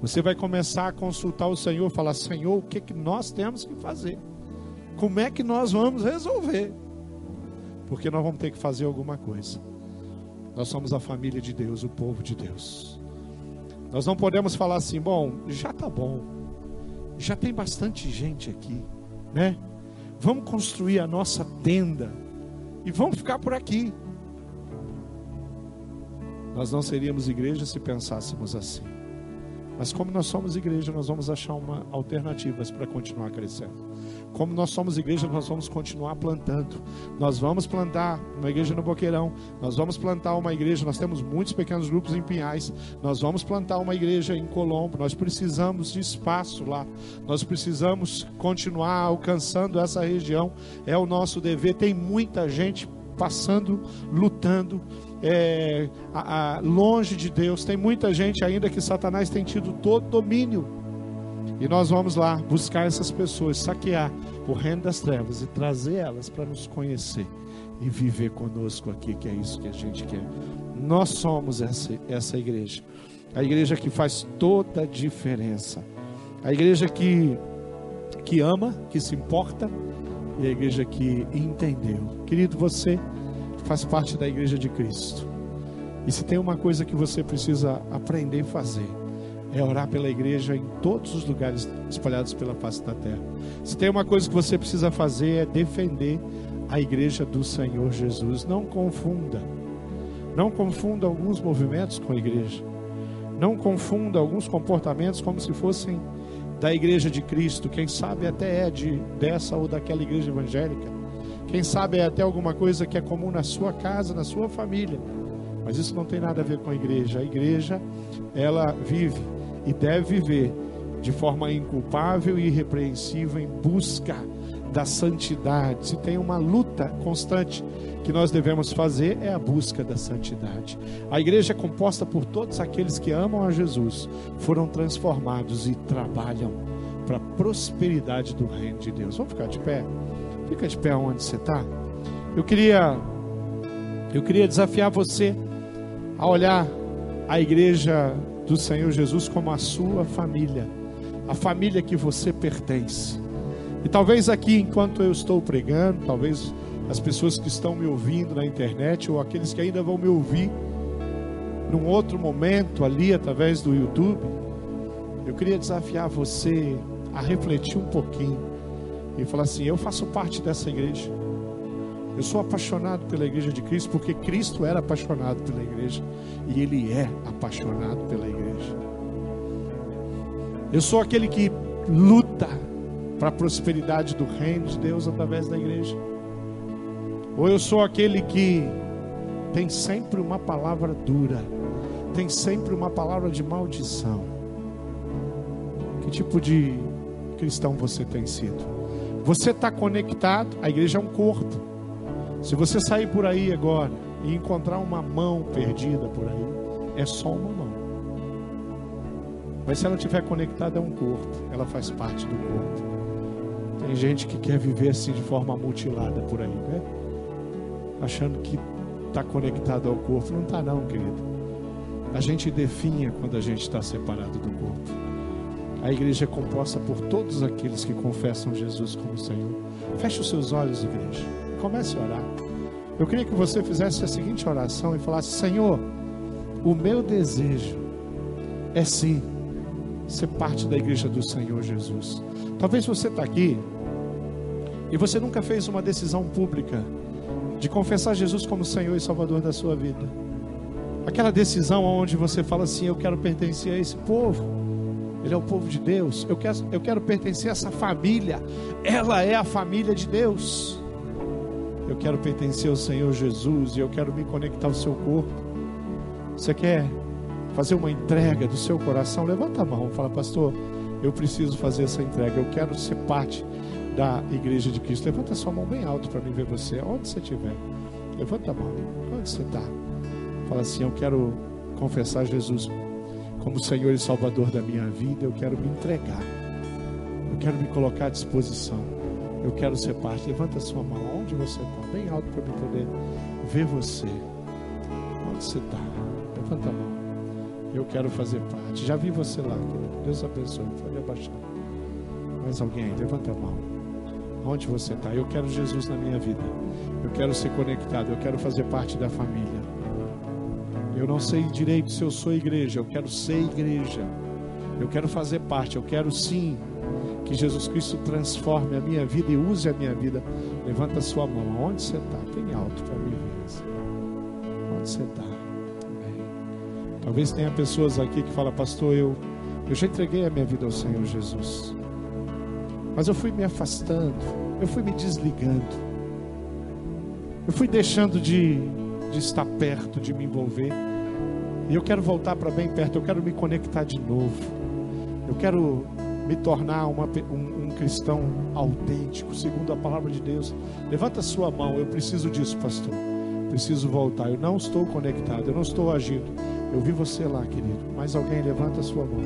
Speaker 1: Você vai começar a consultar o Senhor, falar: Senhor, o que, que nós temos que fazer? Como é que nós vamos resolver? Porque nós vamos ter que fazer alguma coisa. Nós somos a família de Deus, o povo de Deus. Nós não podemos falar assim, bom, já está bom, já tem bastante gente aqui, né? Vamos construir a nossa tenda e vamos ficar por aqui. Nós não seríamos igreja se pensássemos assim. Mas como nós somos igreja, nós vamos achar uma alternativas para continuar crescendo. Como nós somos igreja, nós vamos continuar plantando. Nós vamos plantar uma igreja no Boqueirão. Nós vamos plantar uma igreja. Nós temos muitos pequenos grupos em Pinhais. Nós vamos plantar uma igreja em Colombo. Nós precisamos de espaço lá. Nós precisamos continuar alcançando essa região. É o nosso dever. Tem muita gente passando, lutando é, a, a, longe de Deus. Tem muita gente ainda que Satanás tem tido todo domínio. E nós vamos lá buscar essas pessoas, saquear o reino das trevas e trazer elas para nos conhecer e viver conosco aqui, que é isso que a gente quer. Nós somos essa, essa igreja. A igreja que faz toda a diferença. A igreja que, que ama, que se importa e a igreja que entendeu. Querido, você faz parte da igreja de Cristo. E se tem uma coisa que você precisa aprender a fazer, é orar pela igreja em todos os lugares espalhados pela face da terra. Se tem uma coisa que você precisa fazer, é defender a igreja do Senhor Jesus. Não confunda. Não confunda alguns movimentos com a igreja. Não confunda alguns comportamentos como se fossem da igreja de Cristo. Quem sabe até é de dessa ou daquela igreja evangélica. Quem sabe é até alguma coisa que é comum na sua casa, na sua família. Mas isso não tem nada a ver com a igreja. A igreja, ela vive e deve viver de forma inculpável e irrepreensível em busca da santidade. Se tem uma luta constante que nós devemos fazer é a busca da santidade. A igreja é composta por todos aqueles que amam a Jesus, foram transformados e trabalham para a prosperidade do reino de Deus. Vamos ficar de pé? Fica de pé onde você está. Eu queria, eu queria desafiar você a olhar a igreja do Senhor Jesus como a sua família, a família que você pertence. E talvez aqui, enquanto eu estou pregando, talvez as pessoas que estão me ouvindo na internet ou aqueles que ainda vão me ouvir num outro momento ali através do YouTube, eu queria desafiar você a refletir um pouquinho e falar assim: eu faço parte dessa igreja. Eu sou apaixonado pela igreja de Cristo porque Cristo era apaixonado pela igreja e ele é apaixonado pela igreja. Eu sou aquele que luta para a prosperidade do reino de Deus através da igreja. Ou eu sou aquele que tem sempre uma palavra dura, tem sempre uma palavra de maldição. Que tipo de cristão você tem sido? Você está conectado, a igreja é um corpo. Se você sair por aí agora e encontrar uma mão perdida por aí, é só uma mão. Mas se ela estiver conectada, é um corpo, ela faz parte do corpo. Tem gente que quer viver assim de forma mutilada por aí, né? Achando que está conectado ao corpo. Não está, não, querido. A gente definha quando a gente está separado do corpo. A igreja é composta por todos aqueles que confessam Jesus como Senhor. Feche os seus olhos, igreja. Comece a orar. Eu queria que você fizesse a seguinte oração e falasse: Senhor, o meu desejo é sim ser parte da igreja do Senhor Jesus. Talvez você está aqui e você nunca fez uma decisão pública de confessar Jesus como Senhor e Salvador da sua vida. Aquela decisão onde você fala assim: Eu quero pertencer a esse povo. Ele é o povo de Deus. Eu quero, eu quero pertencer a essa família. Ela é a família de Deus. Eu quero pertencer ao Senhor Jesus e eu quero me conectar ao seu corpo. Você quer fazer uma entrega do seu coração? Levanta a mão, fala, pastor, eu preciso fazer essa entrega. Eu quero ser parte da igreja de Cristo. Levanta sua mão bem alto para mim ver você. Onde você estiver. Levanta a mão. Onde você está? Fala assim: Eu quero confessar Jesus como Senhor e Salvador da minha vida. Eu quero me entregar. Eu quero me colocar à disposição. Eu quero ser parte. Levanta sua mão. Onde você está? Bem alto para eu poder ver você. Onde você está? Levanta a mão. Eu quero fazer parte. Já vi você lá, querido. Deus abençoe. Pode abaixar. Mais alguém? Levanta a mão. Onde você está? Eu quero Jesus na minha vida. Eu quero ser conectado. Eu quero fazer parte da família. Eu não sei direito se eu sou igreja. Eu quero ser igreja. Eu quero fazer parte. Eu quero sim que Jesus Cristo transforme a minha vida e use a minha vida. Levanta a sua mão. Onde você está? Bem alto para mim ver. Onde você está? Talvez tenha pessoas aqui que falam, pastor, eu, eu já entreguei a minha vida ao Senhor Jesus. Mas eu fui me afastando, eu fui me desligando. Eu fui deixando de, de estar perto, de me envolver. E eu quero voltar para bem perto, eu quero me conectar de novo. Eu quero me tornar uma, um, um, cristão autêntico, segundo a palavra de Deus. Levanta a sua mão, eu preciso disso, pastor. Preciso voltar. Eu não estou conectado, eu não estou agindo. Eu vi você lá, querido. Mais alguém, levanta a sua mão.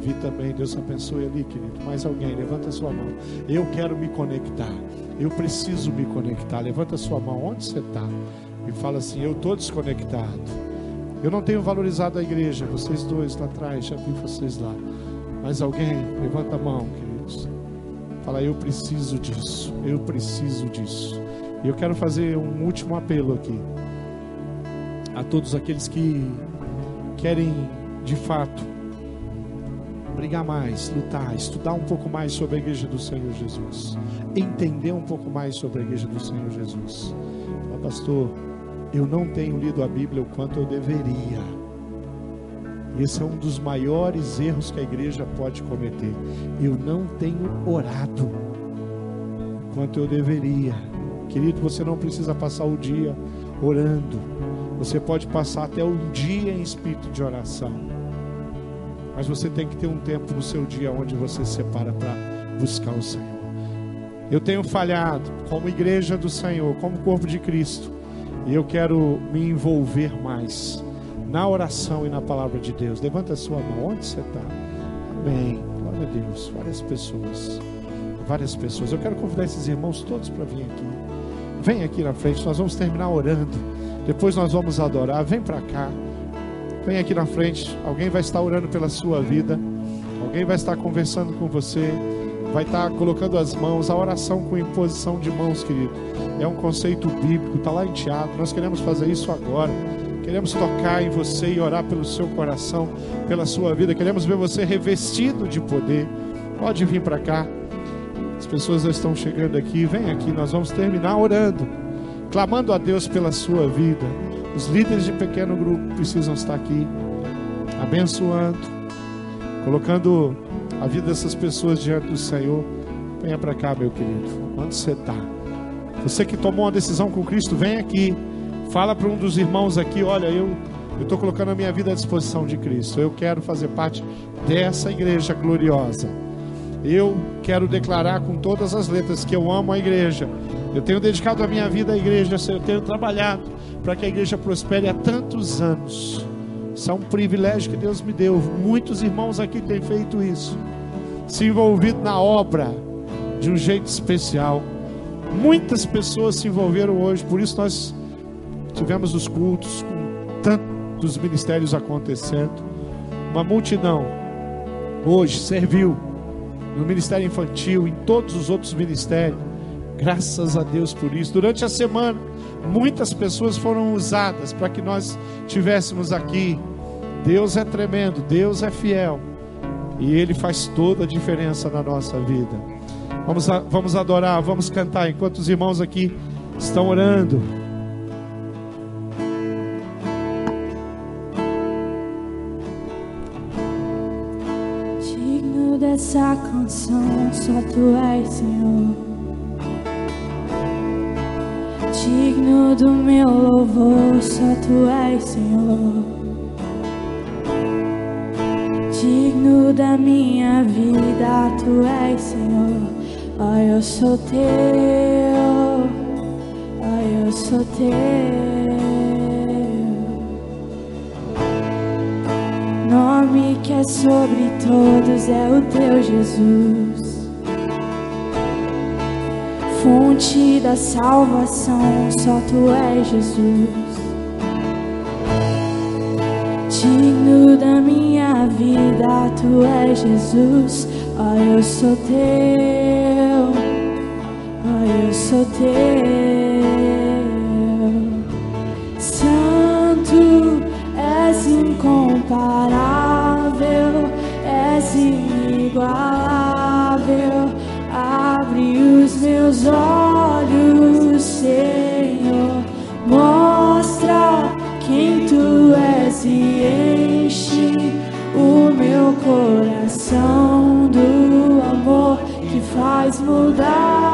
Speaker 1: Vi também, Deus abençoe ali, querido. Mais alguém, levanta a sua mão. Eu quero me conectar. Eu preciso me conectar. Levanta a sua mão. Onde você está? E fala assim: Eu estou desconectado. Eu não tenho valorizado a igreja. Vocês dois lá atrás, já vi vocês lá. Mais alguém, levanta a mão, queridos. Fala: Eu preciso disso. Eu preciso disso. E eu quero fazer um último apelo aqui a todos aqueles que querem de fato brigar mais, lutar, estudar um pouco mais sobre a igreja do Senhor Jesus, entender um pouco mais sobre a igreja do Senhor Jesus. Fala, pastor, eu não tenho lido a Bíblia o quanto eu deveria. Esse é um dos maiores erros que a igreja pode cometer. Eu não tenho orado o quanto eu deveria. Querido, você não precisa passar o dia orando você pode passar até um dia em espírito de oração. Mas você tem que ter um tempo no seu dia onde você separa para buscar o Senhor. Eu tenho falhado como igreja do Senhor, como corpo de Cristo. E eu quero me envolver mais na oração e na palavra de Deus. Levanta a sua mão. Onde você está? Amém. Glória a Deus. Várias pessoas. Várias pessoas. Eu quero convidar esses irmãos todos para vir aqui. Vem aqui na frente. Nós vamos terminar orando. Depois nós vamos adorar. Vem para cá. Vem aqui na frente. Alguém vai estar orando pela sua vida. Alguém vai estar conversando com você. Vai estar colocando as mãos. A oração com imposição de mãos, querido. É um conceito bíblico. Está lá em Tiago. Nós queremos fazer isso agora. Queremos tocar em você e orar pelo seu coração, pela sua vida. Queremos ver você revestido de poder. Pode vir para cá. As pessoas já estão chegando aqui. Vem aqui. Nós vamos terminar orando clamando a Deus pela sua vida. Os líderes de pequeno grupo precisam estar aqui, abençoando, colocando a vida dessas pessoas diante do Senhor. Venha para cá, meu querido. Onde você está? Você que tomou uma decisão com Cristo, vem aqui. Fala para um dos irmãos aqui: olha, eu estou colocando a minha vida à disposição de Cristo. Eu quero fazer parte dessa igreja gloriosa. Eu quero declarar com todas as letras que eu amo a igreja. Eu tenho dedicado a minha vida à igreja, eu tenho trabalhado para que a igreja prospere há tantos anos. Isso é um privilégio que Deus me deu. Muitos irmãos aqui têm feito isso, se envolvido na obra de um jeito especial. Muitas pessoas se envolveram hoje, por isso nós tivemos os cultos com tantos ministérios acontecendo. Uma multidão hoje serviu no ministério infantil, em todos os outros ministérios. Graças a Deus por isso. Durante a semana, muitas pessoas foram usadas para que nós tivéssemos aqui. Deus é tremendo, Deus é fiel. E Ele faz toda a diferença na nossa vida. Vamos, vamos adorar, vamos cantar enquanto os irmãos aqui estão orando.
Speaker 2: Te dessa canção, só tu és, Senhor. Digno do meu louvor, só tu és, Senhor. Digno da minha vida, tu és, Senhor. Ai, eu sou teu, ai, eu sou teu. nome que é sobre todos é o teu Jesus. Fonte da salvação, só tu és Jesus. Digno da minha vida, tu és Jesus. Ai, eu sou teu, ai, eu sou teu. Olhos, Senhor, mostra quem tu és e enche o meu coração do amor que faz mudar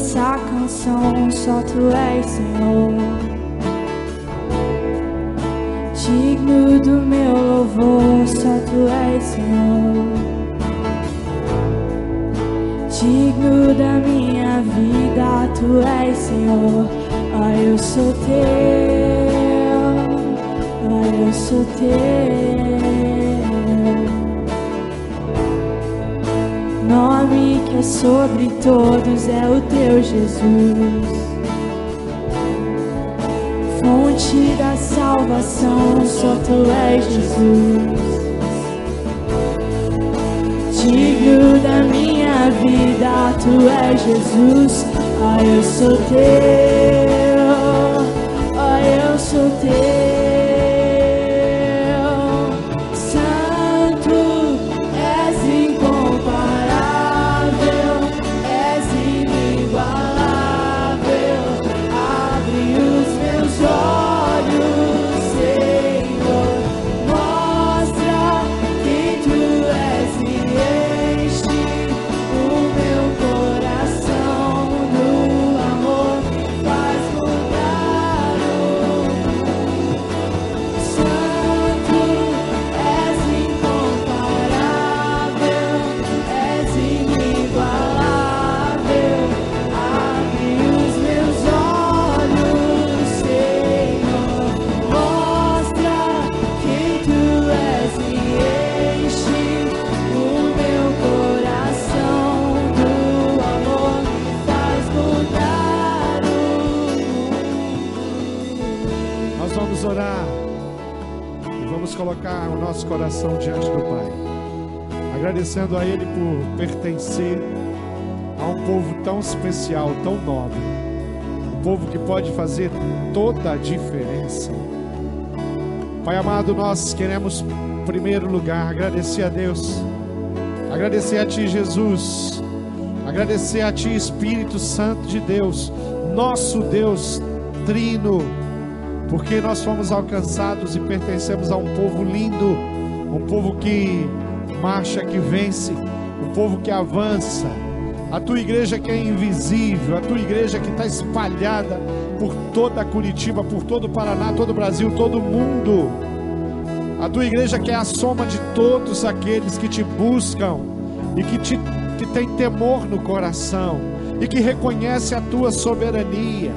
Speaker 2: dessa canção, só tu és Senhor. Digno do meu louvor, só tu és Senhor. Digno da minha vida, tu és Senhor. Ai, eu sou teu, ai, eu sou teu. nome que é sobre todos é o teu Jesus. Fonte da salvação, só tu és Jesus. Digno da minha vida, tu és Jesus. Ai, eu sou teu, ai, eu sou teu.
Speaker 1: Agradecendo a Ele por pertencer a um povo tão especial, tão nobre, um povo que pode fazer toda a diferença. Pai amado, nós queremos, em primeiro lugar, agradecer a Deus, agradecer a Ti, Jesus, agradecer a Ti, Espírito Santo de Deus, nosso Deus Trino, porque nós fomos alcançados e pertencemos a um povo lindo um povo que marcha, que vence, um povo que avança. A tua igreja que é invisível, a tua igreja que está espalhada por toda Curitiba, por todo o Paraná, todo o Brasil, todo o mundo. A tua igreja que é a soma de todos aqueles que te buscam e que, te, que tem temor no coração e que reconhece a tua soberania.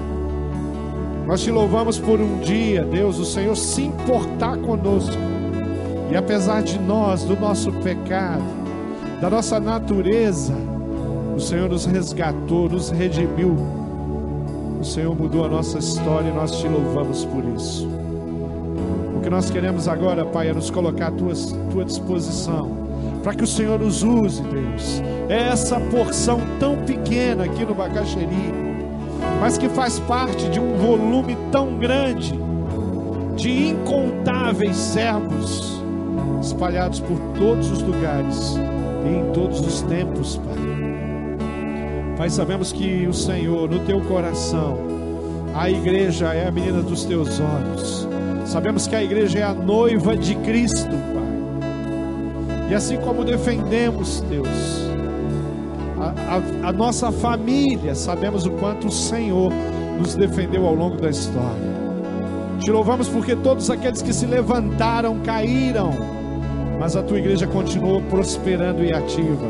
Speaker 1: Nós te louvamos por um dia, Deus, o Senhor se importar conosco e apesar de nós, do nosso pecado, da nossa natureza, o Senhor nos resgatou, nos redimiu. O Senhor mudou a nossa história e nós te louvamos por isso. O que nós queremos agora, Pai, é nos colocar à tua, tua disposição, para que o Senhor nos use, Deus. É essa porção tão pequena aqui no Bacaxeri, mas que faz parte de um volume tão grande de incontáveis servos espalhados por todos os lugares e em todos os tempos, Pai. Pai, sabemos que o Senhor, no teu coração, a igreja é a menina dos teus olhos. Sabemos que a igreja é a noiva de Cristo, Pai. E assim como defendemos, Deus, a, a, a nossa família, sabemos o quanto o Senhor nos defendeu ao longo da história. Te louvamos porque todos aqueles que se levantaram caíram, mas a tua igreja continuou prosperando e ativa.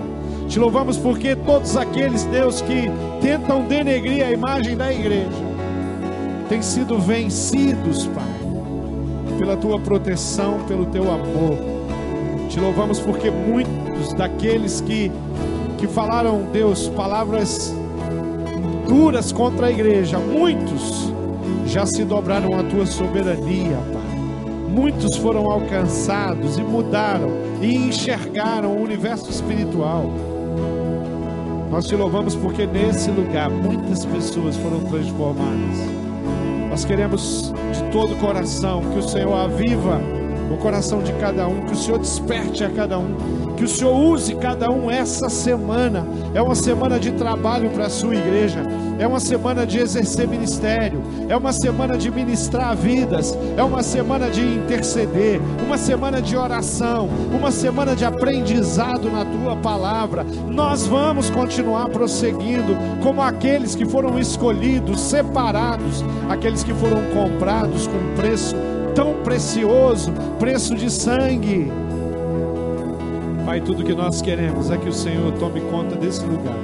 Speaker 1: Te louvamos porque todos aqueles, Deus, que tentam denegrir a imagem da igreja, têm sido vencidos, Pai, pela tua proteção, pelo teu amor. Te louvamos porque muitos daqueles que, que falaram, Deus, palavras duras contra a igreja, muitos já se dobraram à tua soberania, Pai. Muitos foram alcançados e mudaram e enxergaram o universo espiritual. Nós te louvamos porque nesse lugar muitas pessoas foram transformadas. Nós queremos de todo o coração que o Senhor aviva o coração de cada um, que o Senhor desperte a cada um, que o Senhor use cada um essa semana. É uma semana de trabalho para a sua igreja, é uma semana de exercer ministério, é uma semana de ministrar vidas, é uma semana de interceder, uma semana de oração, uma semana de aprendizado na tua palavra. Nós vamos continuar prosseguindo como aqueles que foram escolhidos, separados, aqueles que foram comprados com preço tão precioso, preço de sangue. Pai, tudo que nós queremos é que o Senhor tome conta desse lugar,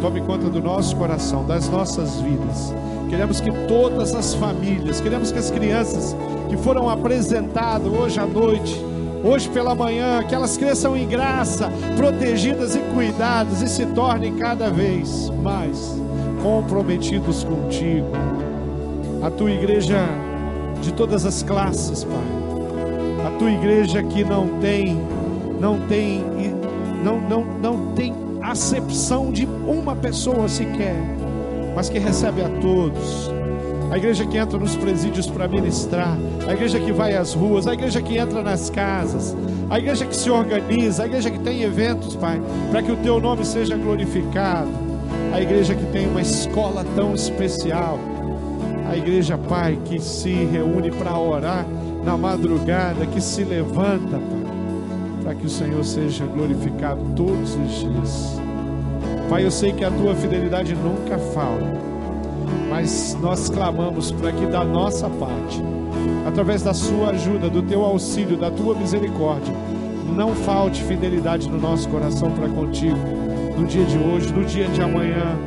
Speaker 1: tome conta do nosso coração, das nossas vidas. Queremos que todas as famílias, queremos que as crianças que foram apresentadas hoje à noite, hoje pela manhã, que elas cresçam em graça, protegidas e cuidadas e se tornem cada vez mais comprometidos contigo. A tua igreja de todas as classes, Pai. A tua igreja que não tem, não tem, não, não, não tem acepção de uma pessoa sequer, mas que recebe a todos. A igreja que entra nos presídios para ministrar, a igreja que vai às ruas, a igreja que entra nas casas, a igreja que se organiza, a igreja que tem eventos, Pai, para que o teu nome seja glorificado, a igreja que tem uma escola tão especial, a igreja, Pai, que se reúne para orar na madrugada, que se levanta, Pai, para que o Senhor seja glorificado todos os dias. Pai, eu sei que a tua fidelidade nunca falta, mas nós clamamos para que da nossa parte, através da sua ajuda, do teu auxílio, da tua misericórdia, não falte fidelidade no nosso coração para contigo, no dia de hoje, no dia de amanhã,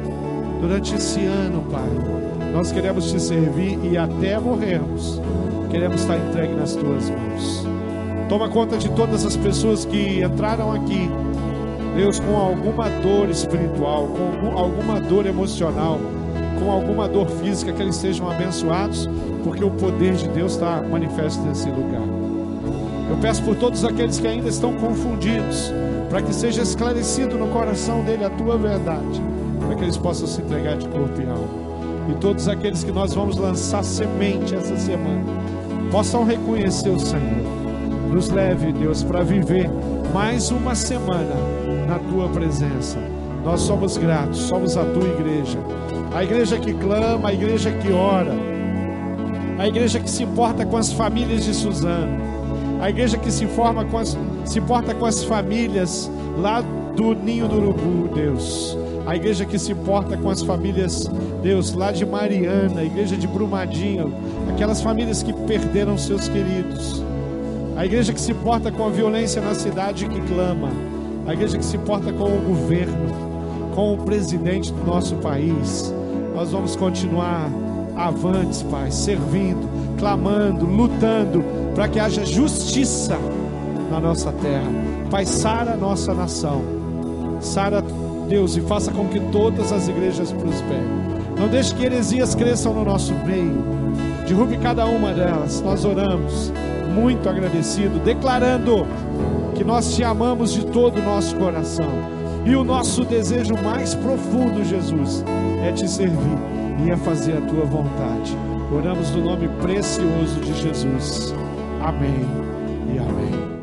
Speaker 1: durante esse ano, Pai. Nós queremos te servir e até morrermos, queremos estar entregue nas tuas mãos. Toma conta de todas as pessoas que entraram aqui, Deus, com alguma dor espiritual, com alguma dor emocional, com alguma dor física, que eles sejam abençoados, porque o poder de Deus está manifesto nesse lugar. Eu peço por todos aqueles que ainda estão confundidos, para que seja esclarecido no coração dele a tua verdade, para que eles possam se entregar de corpo e alma e todos aqueles que nós vamos lançar semente essa semana possam reconhecer o Senhor. Nos leve, Deus, para viver mais uma semana na tua presença. Nós somos gratos, somos a tua igreja, a igreja que clama, a igreja que ora, a igreja que se importa com as famílias de Suzano, a igreja que se, forma com as, se importa com as famílias lá do ninho do urubu, Deus a igreja que se importa com as famílias, Deus, lá de Mariana, a igreja de Brumadinho, aquelas famílias que perderam seus queridos, a igreja que se importa com a violência na cidade que clama, a igreja que se importa com o governo, com o presidente do nosso país. Nós vamos continuar avantes, Pai, servindo, clamando, lutando para que haja justiça na nossa terra. Pai, sara a nossa nação, sara Deus, e faça com que todas as igrejas prosperem. Não deixe que heresias cresçam no nosso meio. Derrube cada uma delas. Nós oramos, muito agradecido, declarando que nós te amamos de todo o nosso coração. E o nosso desejo mais profundo, Jesus, é te servir e é fazer a tua vontade. Oramos no nome precioso de Jesus. Amém e amém.